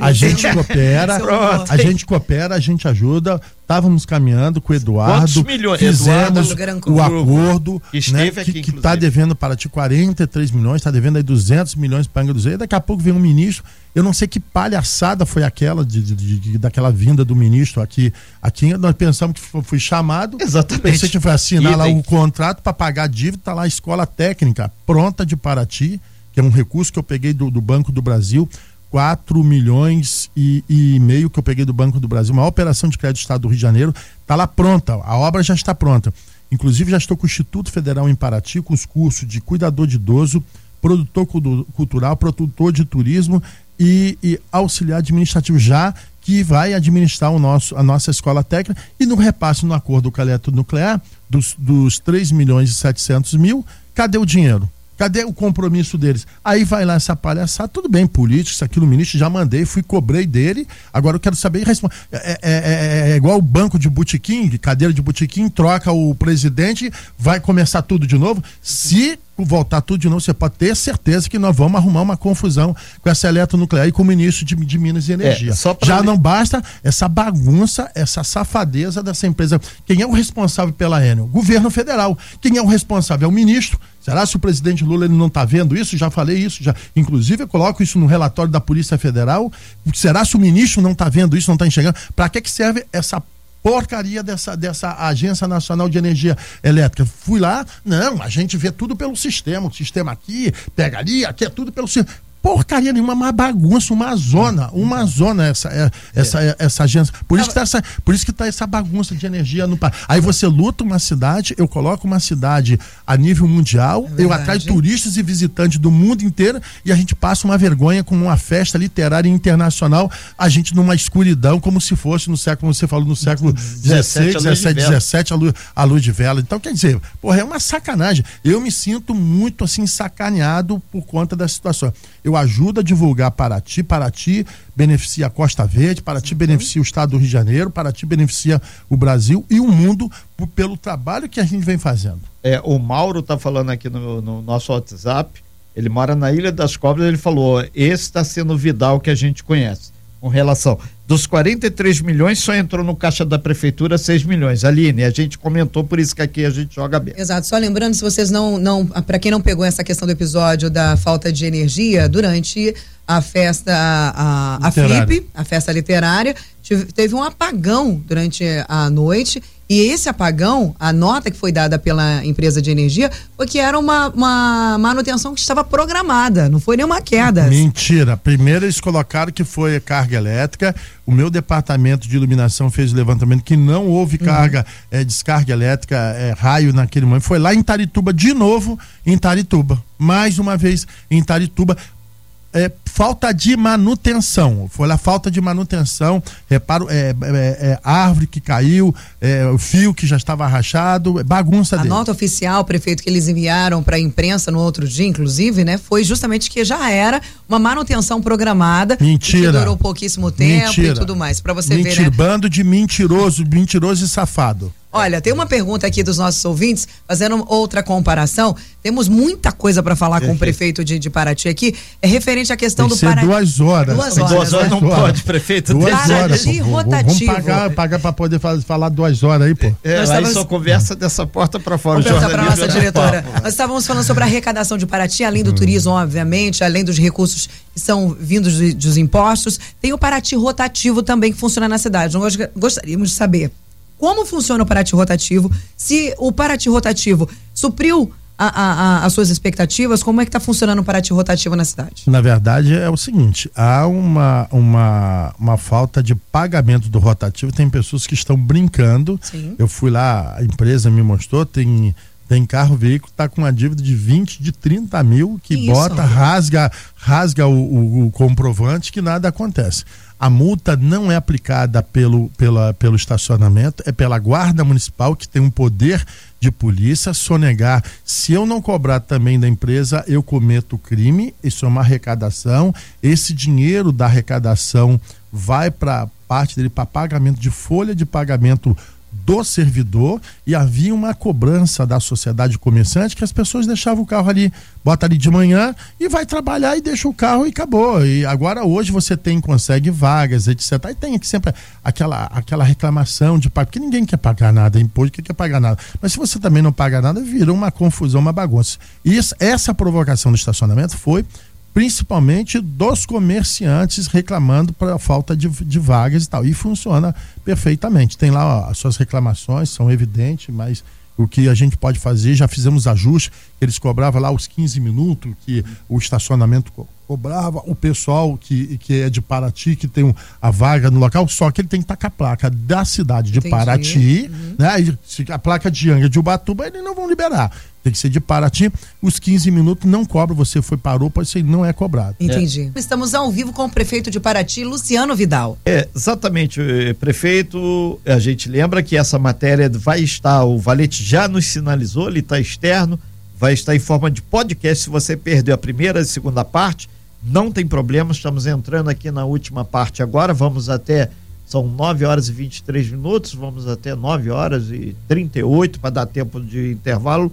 a gente coopera, a gente coopera, a gente ajuda. Estávamos caminhando com o Eduardo. Milhões? Fizemos Eduardo, o acordo né, que está devendo para ti 43 milhões, está devendo aí 200 milhões para Angra dos Reis. Daqui a pouco vem um ministro. Eu não sei que palhaçada foi aquela de, de, de, daquela vinda do ministro aqui. Aqui nós pensamos que fui chamado. Exatamente. Pensei que foi assinar lá o contrato para pagar a dívida. Está lá a escola técnica pronta de Paraty, que é um recurso que eu peguei do, do Banco do Brasil 4 milhões e, e, meio que eu peguei do Banco do Brasil, uma operação de crédito do Estado do Rio de Janeiro, está lá pronta, a obra já está pronta. Inclusive já estou com o Instituto Federal em Paraty, com os cursos de cuidador de idoso, produtor cultural, produtor de turismo e, e auxiliar administrativo já que vai administrar o nosso, a nossa escola técnica e no repasse no acordo com a eletronuclear dos, dos 3 milhões e 700 mil, cadê o dinheiro? Cadê o compromisso deles? Aí vai lá essa palhaçada, tudo bem, político, isso aqui no ministro, já mandei, fui, cobrei dele. Agora eu quero saber e É, é, é, é, igual o banco de botequim, cadeira de botequim, troca o presidente, vai começar tudo de novo. Se voltar tudo de novo, você pode ter certeza que nós vamos arrumar uma confusão com essa eletronuclear e com o ministro de, de Minas e Energia. É, Já não basta essa bagunça, essa safadeza dessa empresa. Quem é o responsável pela Enel? Governo federal. Quem é o responsável? É o ministro. Será se o presidente Lula ele não está vendo isso? Já falei isso, já. Inclusive, eu coloco isso no relatório da Polícia Federal. Será se o ministro não está vendo isso, não está enxergando? Para que, que serve essa porcaria dessa, dessa Agência Nacional de Energia Elétrica. Fui lá, não, a gente vê tudo pelo sistema, o sistema aqui, pega ali, aqui é tudo pelo sistema. Porcaria nenhuma, uma bagunça, uma zona, uma zona essa, é, essa, é. essa agência. Por isso, que tá essa, por isso que tá essa bagunça de energia no país. Aí você luta uma cidade, eu coloco uma cidade a nível mundial, é eu atraio turistas e visitantes do mundo inteiro e a gente passa uma vergonha com uma festa literária internacional, a gente numa escuridão, como se fosse no século, como você falou, no século 16, 17, 17, a luz, a luz de vela. Então, quer dizer, porra, é uma sacanagem. Eu me sinto muito assim sacaneado por conta da situação. Eu ajudo a divulgar Paraty, Paraty beneficia a Costa Verde, Paraty uhum. beneficia o estado do Rio de Janeiro, Paraty beneficia o Brasil e o mundo pelo trabalho que a gente vem fazendo. É, o Mauro está falando aqui no, no, nosso WhatsApp, ele mora na Ilha das Cobras, ele falou, esse está sendo o Vidal que a gente conhece, com relação dos 43 milhões, só entrou no caixa da prefeitura 6 milhões. Aline, a gente comentou, por isso que aqui a gente joga bem. Exato. Só lembrando, se vocês não. não para quem não pegou essa questão do episódio da falta de energia, durante a festa, a, a, a FLIP, a festa literária, teve um apagão durante a noite e esse apagão, a nota que foi dada pela empresa de energia, foi que era uma, uma manutenção que estava programada, não foi nenhuma queda. Mentira. Primeiro eles colocaram que foi carga elétrica. O meu departamento de iluminação fez o levantamento que não houve uhum. carga, é, descarga elétrica, é, raio naquele momento. Foi lá em Tarituba, de novo em Tarituba. Mais uma vez em Tarituba é, falta de manutenção. Foi lá falta de manutenção, reparo, é, é, é árvore que caiu, é, o fio que já estava rachado, é bagunça a dele. A nota oficial, prefeito, que eles enviaram para a imprensa no outro dia, inclusive, né, foi justamente que já era uma manutenção programada. Mentira. Que durou pouquíssimo tempo Mentira. e tudo mais. Para você ver, né? Bando de mentiroso, mentiroso e safado. Olha, tem uma pergunta aqui dos nossos ouvintes, fazendo outra comparação. Temos muita coisa para falar com o prefeito de, de Paraty aqui. É referente à questão Tem do Paraty. Duas horas. Duas horas, duas horas né? não pode, prefeito. Duas horas. Paraty rotativo. Vamos pagar, pagar para poder falar duas horas aí, pô. É, Nós aí só conversa dessa porta para fora. Vamos para nossa diretora. Nós estávamos falando sobre a arrecadação de Paraty, além do hum. turismo, obviamente, além dos recursos que são vindos dos impostos. Tem o Paraty rotativo também que funciona na cidade. Nós gostaríamos de saber como funciona o Paraty rotativo, se o Paraty rotativo supriu a, a, as suas expectativas, como é que está funcionando o Paraty rotativo na cidade? Na verdade, é o seguinte: há uma, uma, uma falta de pagamento do rotativo, tem pessoas que estão brincando. Sim. Eu fui lá, a empresa me mostrou, tem. Tem carro, veículo, está com uma dívida de 20, de 30 mil, que bota, rasga, rasga o, o, o comprovante, que nada acontece. A multa não é aplicada pelo, pela, pelo estacionamento, é pela guarda municipal que tem um poder de polícia sonegar. Se eu não cobrar também da empresa, eu cometo crime. Isso é uma arrecadação. Esse dinheiro da arrecadação vai para parte dele para pagamento de folha de pagamento do servidor e havia uma cobrança da sociedade comerciante que as pessoas deixavam o carro ali, bota ali de manhã e vai trabalhar e deixa o carro e acabou. E agora hoje você tem, consegue vagas, etc. E tem sempre aquela, aquela reclamação de pagar, porque ninguém quer pagar nada, imposto que quer pagar nada. Mas se você também não paga nada, vira uma confusão, uma bagunça. E isso, essa provocação do estacionamento foi principalmente dos comerciantes reclamando para a falta de, de, vagas e tal. E funciona perfeitamente. Tem lá ó, as suas reclamações, são evidentes, mas o que a gente pode fazer, já fizemos ajustes, eles cobravam lá os 15 minutos que o estacionamento cobrava, o pessoal que, que é de Paraty, que tem a vaga no local, só que ele tem que estar com a placa da cidade de Entendi. Paraty, uhum. né? E se a placa de Anga de Ubatuba, eles não vão liberar tem que ser de Paraty. Os 15 minutos não cobra, você foi, parou, pode ser, não é cobrado. Entendi. É. Estamos ao vivo com o prefeito de Paraty, Luciano Vidal. É, exatamente, eh, prefeito. A gente lembra que essa matéria vai estar, o Valete já nos sinalizou, ele está externo, vai estar em forma de podcast. Se você perdeu a primeira e segunda parte, não tem problema, estamos entrando aqui na última parte agora, vamos até. São 9 horas e 23 minutos, vamos até 9 horas e 38 para dar tempo de intervalo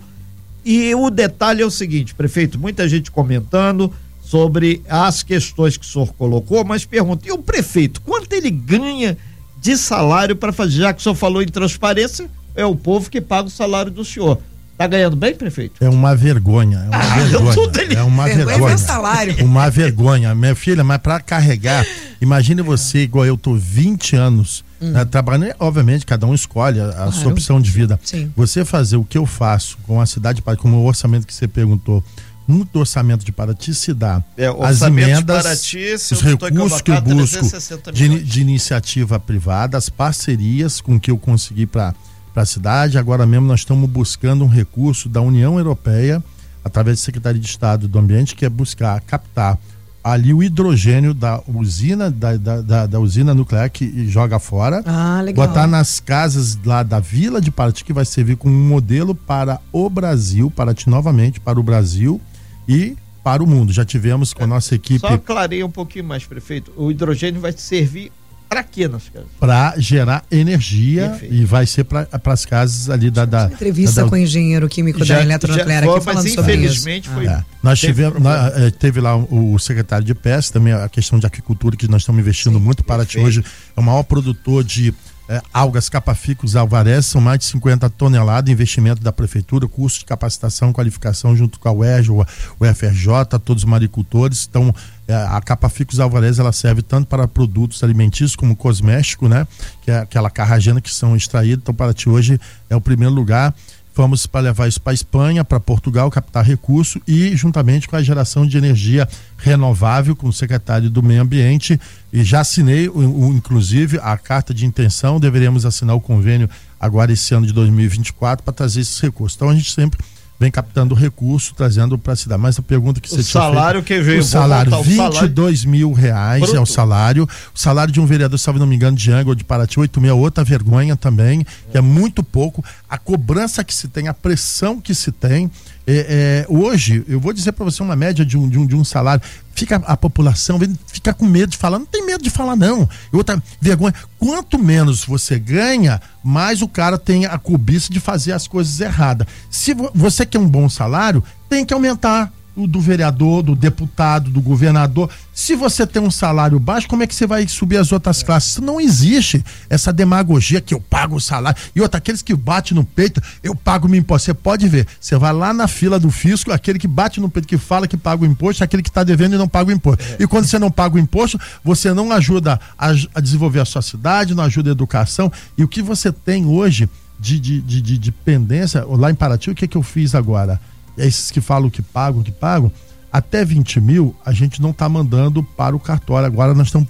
e o detalhe é o seguinte, prefeito, muita gente comentando sobre as questões que o senhor colocou, mas pergunta, e o prefeito, quanto ele ganha de salário para fazer, já que o senhor falou em transparência, é o povo que paga o salário do senhor. Tá ganhando bem, prefeito? É uma vergonha, é uma ah, vergonha. É uma vergonha. É salário. Uma vergonha, minha filha, mas para carregar, imagine você igual eu tô 20 anos Hum. Né, trabalhando, obviamente, cada um escolhe a, a claro. sua opção de vida. Sim. Você fazer o que eu faço com a cidade, como o orçamento que você perguntou, muito do orçamento de Paraty se dá É, o as emendas, Paraty, se os recursos que eu busco 360 de, de iniciativa privada, as parcerias com que eu consegui para a cidade. Agora mesmo nós estamos buscando um recurso da União Europeia, através da Secretaria de Estado do Ambiente, que é buscar captar ali o hidrogênio da usina da, da, da- da usina nuclear que joga fora Ah, legal. botar nas casas lá da Vila de Paraty, que vai servir como um modelo para o Brasil, Paraty novamente, para o Brasil e para o mundo. Já tivemos com a nossa equipe Só clareia um pouquinho mais, prefeito. O hidrogênio vai servir para quê nas casas? para gerar energia Perfeito. e vai ser para as casas ali da. da Entrevista da- com o engenheiro químico da eletronuclear foi, aqui falando mas sobre isso. infelizmente foi. É. Nós tivemos, nós, eh, teve lá o, o secretário de pesca, também a questão de aquicultura, que nós estamos investindo muito. Paraty hoje é o maior produtor de eh, algas capaficos alvarez, são mais de 50 toneladas, investimento da prefeitura, curso de capacitação, qualificação junto com a UERJ, o, o FRJ, todos os maricultores. Então, eh, a capaficos alvarez ela serve tanto para produtos alimentícios como cosmético, né? Que é aquela carragena que são extraídos. Então, Paraty hoje é o primeiro lugar. Vamos para levar isso para Espanha, para Portugal, captar recurso e juntamente com a geração de energia renovável com o secretário do Meio Ambiente e já assinei o- inclusive a carta de intenção, deveremos assinar o convênio agora esse ano de 2024 para trazer esses recursos. Então a gente sempre vem captando recurso, trazendo para a cidade. Mas a pergunta que O você tinha salário feito, que veio, o salário, voltar, o salário- 22 mil reais é o salário. O salário de um vereador, se não me engano, de Angra ou de Paraty, 8 mil é outra vergonha também, que é muito pouco. A cobrança que se tem, a pressão que se tem. É, é, hoje, eu vou dizer para você uma média de um, de um, de um salário. Fica a população, fica com medo de falar. Não tem medo de falar, não. E outra vergonha, quanto menos você ganha, mais o cara tem a cobiça de fazer as coisas erradas. Se vo- você quer um bom salário, tem que aumentar o do vereador, do deputado, do governador. Se você tem um salário baixo, como é que você vai subir as outras classes? Não existe essa demagogia que eu pago o salário. E outra, aqueles que batem no peito, eu pago o meu imposto. Você pode ver, você vai lá na fila do fisco, aquele que bate no peito, que fala que paga o imposto, é aquele que está devendo e não paga o imposto. E quando você não paga o imposto, você não ajuda a, a desenvolver a sua cidade, não ajuda a educação. E o que você tem hoje de, de, de, de, de pendência, lá em Paraty, o que, que eu fiz agora? Esses que falam que pagam, que pagam, até 20 mil a gente não está mandando para o cartório. Agora nós estamos.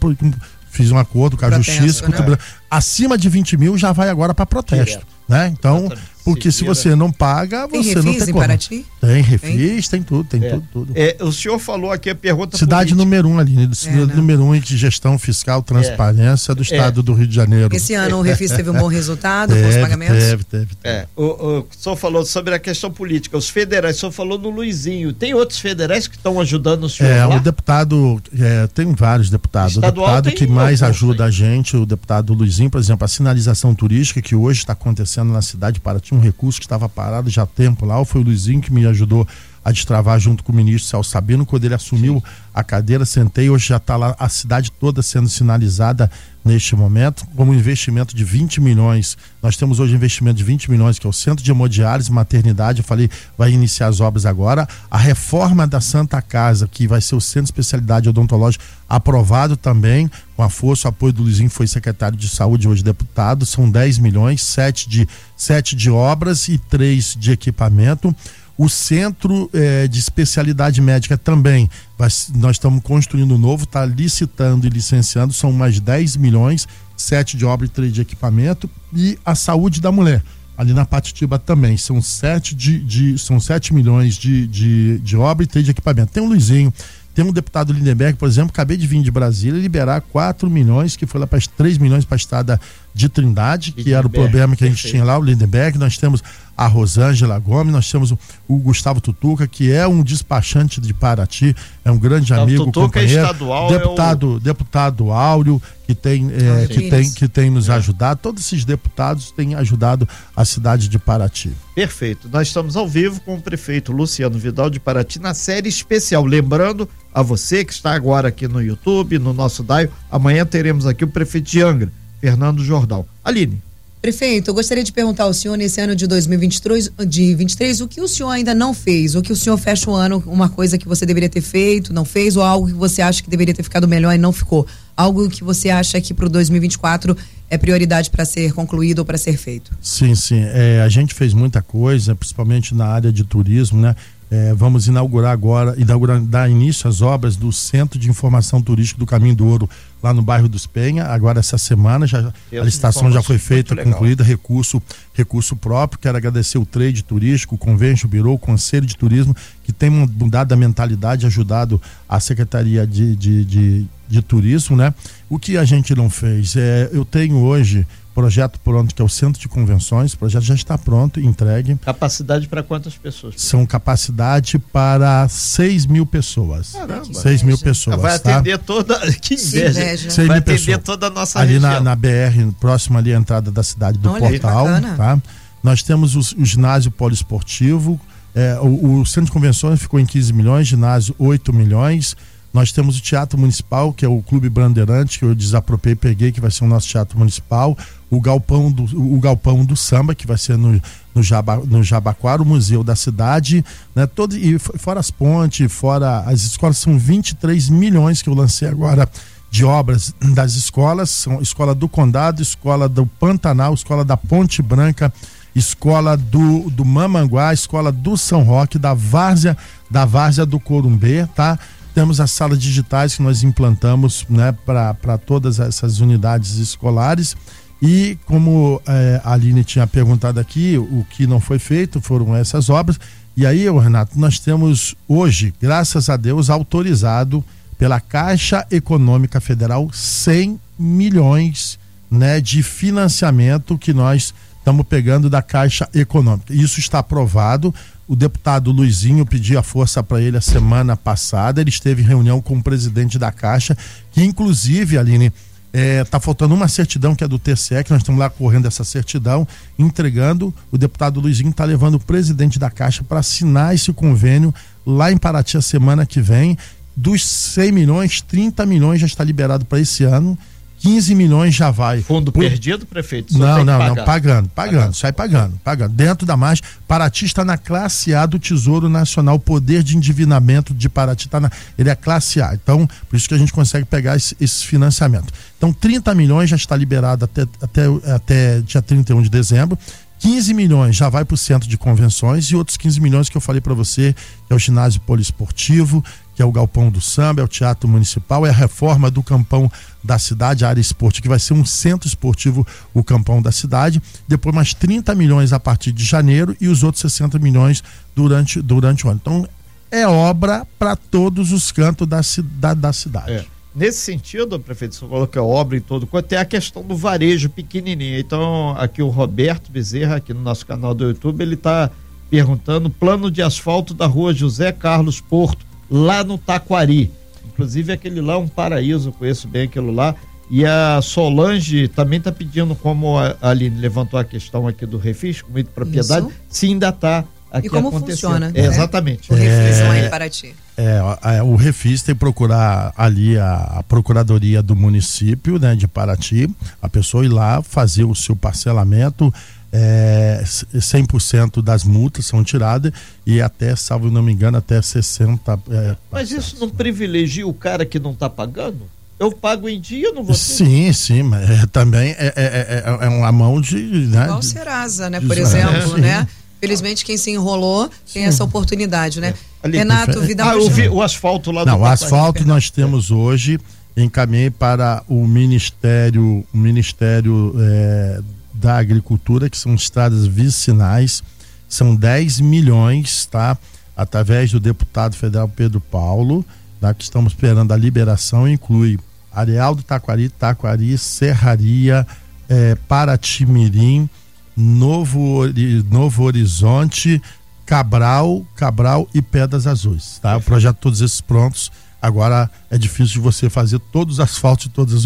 Fiz um acordo com a Protesto, justiça. com o né? Acima de 20 mil já vai agora para protesto. Direto. Né? Então, Exatamente. Porque se você não paga, Tem você não refis tem em como. Paraty? Tem refis, tem tudo, tem É. tudo, tudo. É, o senhor falou aqui a pergunta Cidade política. número um ali, né? cidade né? número um de gestão fiscal, transparência do estado do Rio de Janeiro. Esse ano o refis teve um bom resultado com os pagamentos? teve, teve, teve. É, o, o, o senhor falou sobre a questão política, os federais, o senhor falou no Luizinho. Tem outros federais que estão ajudando o senhor É, lá? o deputado, é, tem vários deputados. Estadual o deputado tem que mais alguns, ajuda hein? a gente, o deputado Luizinho, por exemplo, a sinalização turística que hoje está acontecendo na cidade de Paraty, um recurso que estava parado já há tempo lá, foi o Luizinho que me ajudou a destravar junto com o ministro Celso Sabino, quando ele assumiu a cadeira, sentei, hoje já está lá a cidade toda sendo sinalizada neste momento, como um investimento de 20 milhões. Nós temos hoje um investimento de 20 milhões, que é o Centro de Hemodiálise, Maternidade, eu falei, vai iniciar as obras agora. A reforma da Santa Casa, que vai ser o Centro de Especialidade Odontológica, aprovado também, com a força, o apoio do Luizinho, foi secretário de saúde, hoje deputado, são 10 milhões, 7 de, 7 de obras e 3 de equipamento. O centro eh, de especialidade médica também, vai- nós estamos construindo um novo, está licitando e licenciando, são mais 10 milhões, 7 de obra e 3 de equipamento. E a saúde da mulher, ali na Patitiba também, são 7, de, de- são 7 milhões de, de, de obra e 3 de equipamento. Tem um Luizinho, tem um deputado Lindenberg, por exemplo, acabei de vir de Brasília liberar 4 milhões, que foi lá para 3 milhões para a estrada de Trindade, que era o Lindenberg, problema que a gente perfeito. tinha lá, o Lindenberg, nós temos a Rosângela Gomes, nós temos o, o Gustavo Tutuca, que é um despachante de Paraty, é um grande Gustavo amigo, Tutuca é companheiro, estadual, é deputado, deputado Áureo, que tem, é, que tem, que tem nos ajudado, todos esses deputados têm ajudado a cidade de Paraty. Perfeito. Nós estamos ao vivo com o prefeito Luciano Vidal de Paraty na série especial. Lembrando a você que está agora aqui no YouTube, no nosso DAIO, amanhã teremos aqui o prefeito de Angra, Fernando Jordal. Aline. Prefeito, eu gostaria de perguntar ao senhor, nesse ano de 2023, de 23, o que o senhor ainda não fez? O que o senhor fecha o ano, uma coisa que você deveria ter feito, não fez, ou algo que você acha que deveria ter ficado melhor e não ficou? Algo que você acha que para o 2024 é prioridade para ser concluído ou para ser feito? Sim, sim. É, a gente fez muita coisa, principalmente na área de turismo, né? É, vamos inaugurar agora, inaugurar, dar início às obras do Centro de Informação Turística do Caminho do Ouro, lá no bairro dos Penha. Agora, essa semana, já, a licitação já foi feita, concluída, recurso, recurso próprio. Quero agradecer o trade turístico, o Convention Bureau, o Conselho de Turismo, que tem mudado a mentalidade, ajudado a Secretaria de, de, de, de Turismo. Né? O que a gente não fez? É, eu tenho hoje projeto pronto, que é o Centro de Convenções, o projeto já está pronto, entregue. Capacidade para quantas pessoas? São capacidade para 6 mil pessoas. Caramba. 6 mil pessoas. Vai tá? atender toda. Que inveja. inveja. 6 Vai atender pessoas. toda a nossa ali região. Na, na BR, próximo ali à entrada da cidade do Olha, Portal. Tá? Nós temos o, o ginásio poliesportivo. É, o, o Centro de Convenções ficou em 15 milhões, ginásio 8 milhões. Nós temos o Teatro Municipal, que é o Clube Bandeirante, que eu desapropriei e peguei, que vai ser o nosso Teatro Municipal. O Galpão do, o Galpão do Samba, que vai ser no, no, Jaba, no Jabaquara, o Museu da Cidade. Né? Todo, e fora as pontes, fora as escolas, são 23 milhões que eu lancei agora de obras das escolas. São Escola do Condado, Escola do Pantanal, Escola da Ponte Branca, Escola do, do Mamanguá, Escola do São Roque, da Várzea, da Várzea do Corumbê, tá? temos as salas digitais que nós implantamos né, para todas essas unidades escolares. E como é, a Aline tinha perguntado aqui, o que não foi feito foram essas obras. E aí, Renato, nós temos hoje, graças a Deus, autorizado pela Caixa Econômica Federal 100 milhões né, de financiamento que nós estamos pegando da Caixa Econômica. Isso está aprovado. O deputado Luizinho pediu a força para ele a semana passada. Ele esteve em reunião com o presidente da Caixa, que inclusive, Aline, é, tá faltando uma certidão que é do TCE, que nós estamos lá correndo essa certidão, entregando. O deputado Luizinho está levando o presidente da Caixa para assinar esse convênio lá em Paraty a semana que vem. Dos 100 milhões, 30 milhões já está liberado para esse ano 15 milhões já vai. Fundo Por... perdido, prefeito? Não, não, não, pagando, pagando, sai pagando, pagando. Dentro da margem, Paraty está na classe A do Tesouro Nacional, o poder de endividamento de Paraty está na, ele é classe A. Então, por isso que a gente consegue pegar esse, esse financiamento. Então, 30 milhões já está liberado até, até, até dia 31 de dezembro. 15 milhões já vai para o centro de convenções e outros 15 milhões que eu falei para você, que é o ginásio poliesportivo, que é o Galpão do Samba, é o Teatro Municipal, é a reforma do Campão da Cidade, a área esportiva, que vai ser um centro esportivo, o Campão da Cidade. Depois, mais 30 milhões a partir de janeiro e os outros 60 milhões durante, durante o ano. Então, é obra para todos os cantos da, da, da cidade. É. Nesse sentido, prefeito, você falou que é obra em todo quanto, tem a questão do varejo pequenininho. Então, aqui o Roberto Bezerra, aqui no nosso canal do YouTube, ele está perguntando plano de asfalto da rua José Carlos Porto lá no Taquari. Inclusive aquele lá é um paraíso, conheço bem aquilo lá. E a Solange também está pedindo, como a Aline levantou a questão aqui do refis, com muita propriedade, Isso. se ainda está aqui e como funciona. É, exatamente. O refis lá em Paraty. É, é, o refis tem que procurar ali a, a, procuradoria do município né, de Paraty, a pessoa ir lá fazer o seu parcelamento, é, 100% das multas são tiradas e até, salvo não me engano, até 60%. É, mas isso não privilegia o cara que não está pagando? Eu pago em dia, não vou ter? Sim, sim, mas é, também é, é, é, é, uma mão de. Né, Igual Serasa, né? Por exemplo, né? Felizmente quem se enrolou tem essa oportunidade, né? Ali, Renato, vida ah, vi, o asfalto lá Não, o asfalto nós temos hoje, encaminhei para o Ministério, o Ministério é, da Agricultura, que são estradas vicinais, são 10 milhões, tá? Através do deputado federal Pedro Paulo, tá? que estamos esperando a liberação, inclui Areal do Taquari, Taquari, Serraria, é, Paratimirim, Novo, Novo Horizonte, Cabral, Cabral e Pedras Azuis, tá? O projeto todos esses prontos. Agora é difícil de você fazer todos os asfaltos e todas as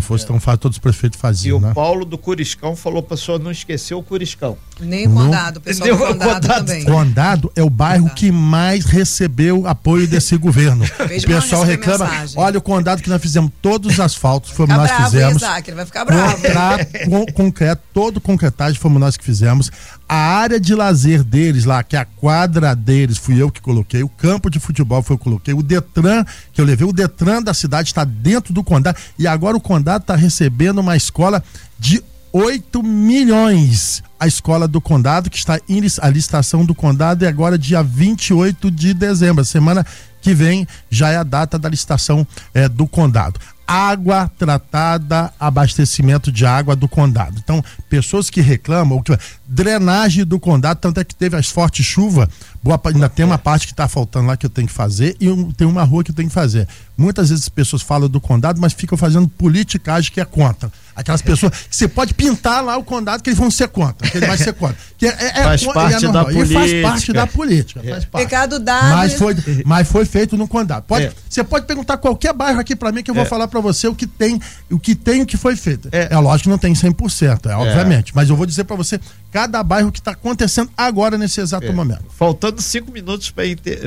se fosse é. tão fácil, todos os prefeitos faziam. E né? o Paulo do Curiscão falou para pessoa não esquecer o Curiscão. Nem o Condado, o pessoal do Condado, Condado também. Condado é o bairro Condado. que mais recebeu apoio desse governo. o pessoal reclama. Mensagem. Olha o Condado que nós fizemos todos os asfaltos, fomos nós que fizemos. Isaac, ele vai ficar bravo. Contrato, com, concreto, todo concretagem fomos nós que fizemos. A área de lazer deles lá, que é a quadra deles, fui eu que coloquei. O campo de futebol foi eu que coloquei. O Detran, que eu levei, o Detran da cidade está dentro do Condado. E agora o Condado está recebendo uma escola de 8 milhões a escola do condado, que está em a licitação do condado é agora dia 28 de dezembro. Semana que vem já é a data da licitação é, do condado água tratada, abastecimento de água do condado. Então, pessoas que reclamam, drenagem do condado, tanto é que teve as fortes chuvas, boa, ainda tem uma parte que está faltando lá que eu tenho que fazer e um, tem uma rua que eu tenho que fazer. Muitas vezes as pessoas falam do condado, mas ficam fazendo politicagem que é contra. Aquelas pessoas que você pode pintar lá o condado que eles vão ser contra, que ele vai ser contra. Que é, é, faz é, parte é da política. faz parte da política. Faz parte. Pecado dado. Mas foi, mas foi feito no condado. Pode, é. Você pode perguntar qualquer bairro aqui para mim que eu vou é. falar para você o que tem, o que tem, o que foi feito. É, é lógico que não tem 100%, é, obviamente, mas eu vou dizer para você cada bairro que está acontecendo agora nesse exato é. momento. Faltando cinco minutos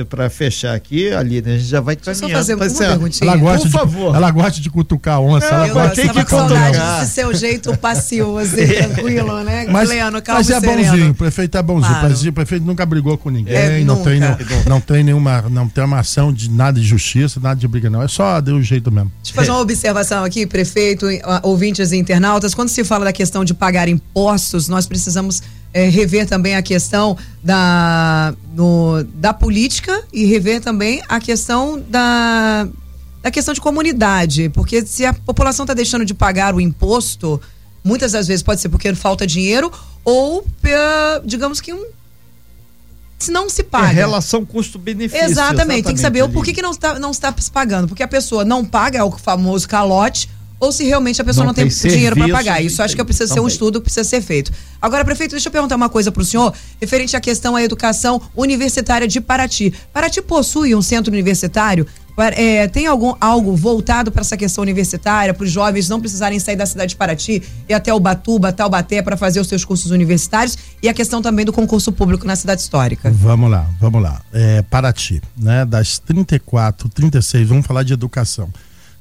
para fechar aqui, ali, né? A gente já vai caminhando. Só fazer uma perguntinha. Ela gosta, Por de, favor. ela gosta de cutucar a onça. Não, ela gosta de cutucar. desse seu jeito pacioso e tranquilo, né? Mas, Leandro, mas é sereno. bonzinho, o prefeito é bonzinho. Claro. O prefeito nunca brigou com ninguém, é, não, nunca. Tem, não, não, tem nenhuma, não tem uma ação de nada de justiça, nada de briga, não. É só deu um jeito mesmo. Deixa eu fazer uma observação aqui, prefeito, ouvintes e internautas. Quando se fala da questão de pagar impostos, nós precisamos é, rever também a questão da, no, da política e rever também a questão da, da questão de comunidade. Porque se a população está deixando de pagar o imposto, muitas das vezes pode ser porque falta dinheiro ou, digamos que um se não se paga. É relação custo-benefício. Exatamente, exatamente, tem que saber o porquê que não está, não está se pagando. Porque a pessoa não paga, é o famoso calote, ou se realmente a pessoa não, não tem, tem dinheiro para pagar. Isso acho que precisa ser um estudo que precisa ser feito. Agora, prefeito, deixa eu perguntar uma coisa para o senhor, referente à questão à educação universitária de Paraty. Paraty possui um centro universitário? É, tem algum algo voltado para essa questão universitária, para os jovens não precisarem sair da cidade de Paraty e até o Batuba, Taubaté, para fazer os seus cursos universitários? E a questão também do concurso público na cidade histórica. Vamos lá, vamos lá. É, Paraty, né? Das 34, 36, vamos falar de educação.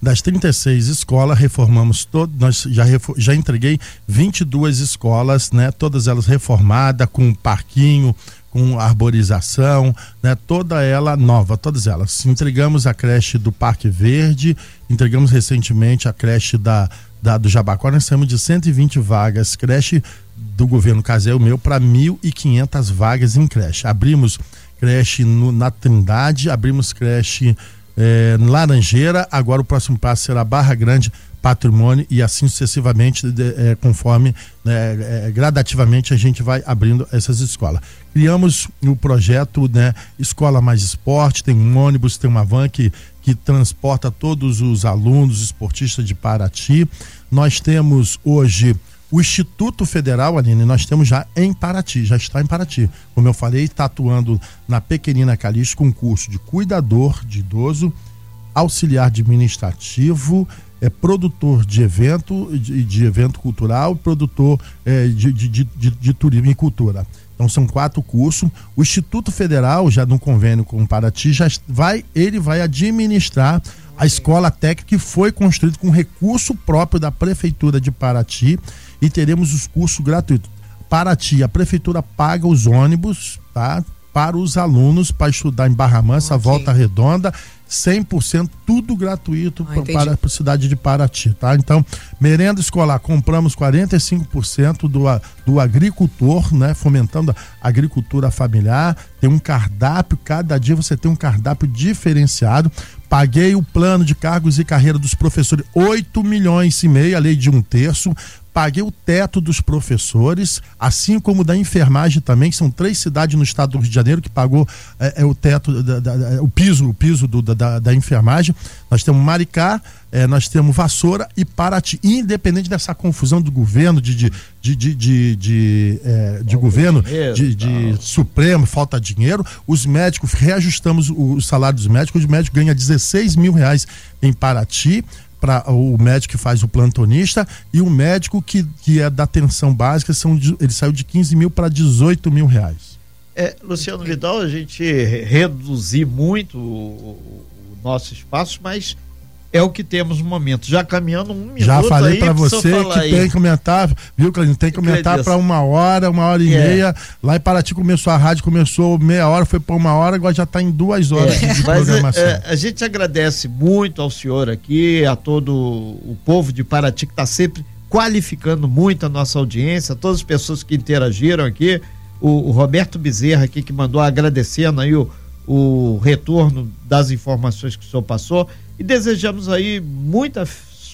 Das 36 escolas, reformamos todo, nós já, já entreguei 22 escolas, né? Todas elas reformadas, com parquinho, com arborização, né? Toda ela nova, todas elas. Entregamos a creche do Parque Verde, entregamos recentemente a creche da, da do Jabaquara, nós temos de 120 vagas, creche do governo Casel meu para 1.500 vagas em creche. Abrimos creche no, na Trindade, abrimos creche é, Laranjeira, agora o próximo passo será Barra Grande, Patrimônio e assim sucessivamente, de, é, conforme né, é, gradativamente a gente vai abrindo essas escolas. Criamos o projeto né, Escola Mais Esporte, tem um ônibus, tem uma van que, que transporta todos os alunos esportistas de Paraty. Nós temos hoje o Instituto Federal, Aline, nós temos já em Paraty, já está em Paraty. Como eu falei, está atuando na Pequenina Calixto com curso de cuidador de idoso, auxiliar administrativo, é produtor de evento, de, de evento cultural, produtor é, de, de, de, turismo e cultura. Então são quatro cursos. O Instituto Federal, já no convênio com o Paraty, já vai, ele vai administrar a escola técnica que foi construída com recurso próprio da Prefeitura de Paraty e teremos os cursos gratuitos. Paraty, a Prefeitura paga os ônibus, tá? Para os alunos para estudar em Barra Mansa, okay. Volta Redonda 100% tudo gratuito ah, para a cidade de Paraty, tá? Então, merenda escolar, compramos 45% do, do agricultor, né? Fomentando a agricultura familiar, tem um cardápio, cada dia você tem um cardápio diferenciado. Paguei o plano de cargos e carreira dos professores, 8 milhões e meio, a lei de um terço paguei o teto dos professores, assim como da enfermagem também, são três cidades no estado do Rio de Janeiro que pagou é, é o teto, da, da, o piso, o piso do, da, da, enfermagem. Nós temos Maricá, é, nós temos Vassoura e Paraty. Independente dessa confusão do governo, de, de, de, de, de, de, é, de governo, dinheiro, de, de Supremo, falta dinheiro, os médicos, reajustamos o, o salário dos médicos, os médicos ganham 16 mil reais em Paraty para o médico que faz o plantonista e o médico que, que é da atenção básica, são, ele saiu de 15 mil para 18 mil reais. É, Luciano Vidal, a gente reduzir muito o, o nosso espaço, mas é o que temos no momento. Já caminhando um minuto Já falei para você que aí. tem que comentar, viu, Clarinho? Tem que comentar para uma hora, uma hora e é. meia. Lá em Paraty começou a rádio, começou meia hora, foi para uma hora, agora já está em duas horas é. de Mas é, programação. É, a gente agradece muito ao senhor aqui, a todo o povo de Paraty que está sempre qualificando muito a nossa audiência, todas as pessoas que interagiram aqui, o, o Roberto Bezerra aqui que mandou agradecendo aí o, o retorno das informações que o senhor passou e desejamos aí muitas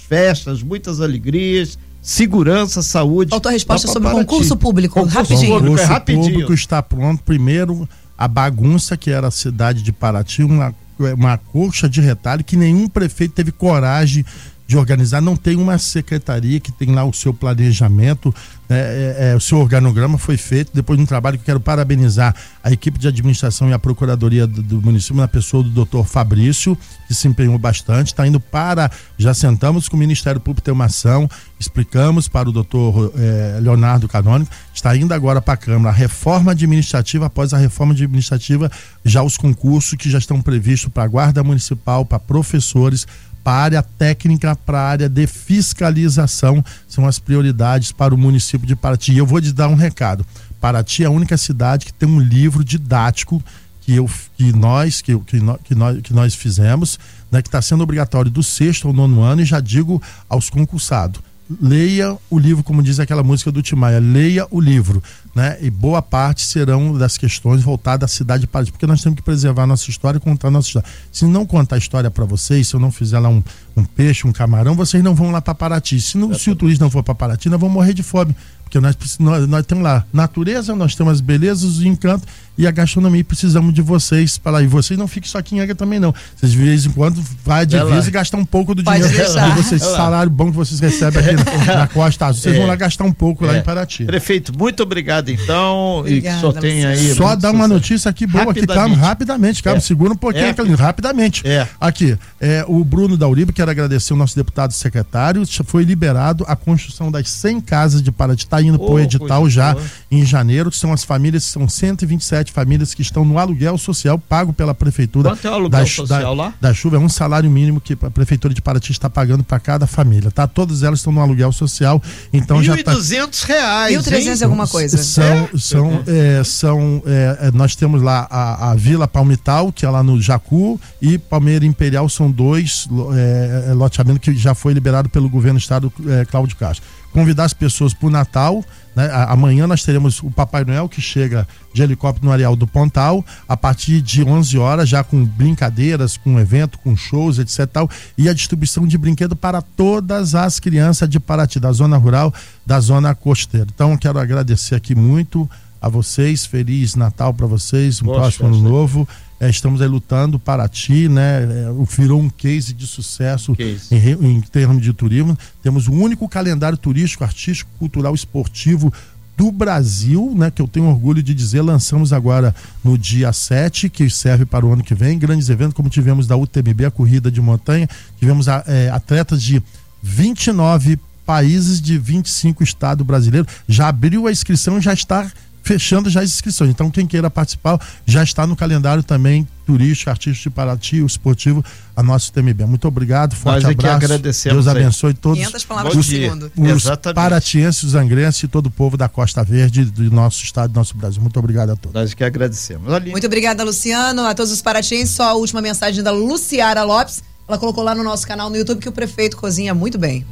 festas, muitas alegrias, segurança, saúde. Faltou a resposta sobre o concurso público, concurso rapidinho. O concurso é público está pronto. Primeiro, a bagunça que era a cidade de Paraty, uma, uma coxa de retalho que nenhum prefeito teve coragem de organizar, não tem uma secretaria que tem lá o seu planejamento, né? é, é, o seu organograma foi feito depois de um trabalho que quero parabenizar a equipe de administração e a procuradoria do, do município na pessoa do doutor Fabrício, que se empenhou bastante, está indo para, já sentamos com o Ministério Público, tem uma ação, explicamos para o doutor é, Leonardo Canônico, está indo agora para a Câmara a reforma administrativa, após a reforma administrativa, já os concursos que já estão previstos para a Guarda Municipal, para professores, para a área técnica, para a área de fiscalização, são as prioridades para o município de Paraty. E eu vou te dar um recado. Paraty é a única cidade que tem um livro didático que, eu, que, nós, que, que, que, nós, que nós fizemos, né, que está sendo obrigatório do sexto ao nono ano, e já digo aos concursados leia o livro, como diz aquela música do Timaya, leia o livro, né? E boa parte serão das questões voltadas à cidade de Paraty, porque nós temos que preservar a nossa história e contar a nossa história. Se não contar a história para vocês, se eu não fizer lá um, um peixe, um camarão, vocês não vão lá para Paraty. Se, não, se o turista não for para Paraty, nós vamos morrer de fome. Porque nós, nós, nós temos lá natureza, nós temos as belezas, os encantos e a gastronomia. Precisamos de vocês para lá. E vocês não fiquem só aqui em Angra também, não. Vocês de vez em quando vai de vez e gastar um pouco do dinheiro de vocês. Salário bom que vocês recebem aqui na, na Costa Azul. Vocês É. vão lá gastar um pouco lá É. em Paraty. Prefeito, muito obrigado então. Obrigada, e que só tem aí. Só dar uma notícia aqui boa aqui, calma, Rapidamente. calma, É. segura um pouquinho, É. Carlinhos, rapidamente. É. Aqui, é, o Bruno da Uribe, quero agradecer o nosso deputado secretário, foi liberado a construção das 100 casas de Paraty, está indo Oh, pro edital coisa já boa. em janeiro, que são as famílias, são 127 famílias que estão no aluguel social pago pela prefeitura. Quanto é o aluguel da, social da, lá? Da chuva é um salário mínimo que a prefeitura de Paraty está pagando para cada família, tá? Todas elas estão no aluguel social, então já tá 1.200 reais. 1.300 hein? e alguma coisa. São, são, é, são é, é, nós temos lá a, a Vila Palmital, que é lá no Jacu, e Palmeira Imperial são dois é, é, loteamentos que já foi liberado pelo governo do estado é, Cláudio Castro. Convidar as pessoas para o Natal, né? Amanhã nós teremos o Papai Noel que chega de helicóptero no areal do Pontal, a partir de 11 horas, já com brincadeiras, com evento, com shows, etc. Tal, e a distribuição de brinquedo para todas as crianças de Paraty, da zona rural, da zona costeira. Então, quero agradecer aqui muito a vocês, feliz Natal para vocês, um Boas próximo ano novo. É, estamos aí lutando Paraty, né? É, virou um case de sucesso Case. em, em termos de turismo. Temos o único calendário turístico, artístico, cultural, esportivo do Brasil, né? Que eu tenho orgulho de dizer, lançamos agora no dia 7, que serve para o ano que vem. Grandes eventos, como tivemos da UTMB, a corrida de montanha, tivemos é, atletas de 29 países de 25 estados brasileiros. Já abriu a inscrição, já está fechando já as inscrições. Então, quem queira participar já está no calendário também turístico, artístico de Paraty, o esportivo, a nossa TMB. Muito obrigado, forte Nós é que abraço. agradecemos Deus aí. abençoe todos 500 palavras dia. segundo. os Exatamente. paratienses, os angrenses e todo o povo da Costa Verde, do nosso estado, do nosso Brasil. Muito obrigado a todos. Nós que agradecemos. Ali. Muito obrigada, Luciano. A todos os paratienses, só a última mensagem da Luciara Lopes. Ela colocou lá no nosso canal no YouTube que o prefeito cozinha muito bem.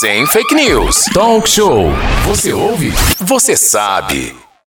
Sem fake news. Talk show. Você ouve? Você sabe.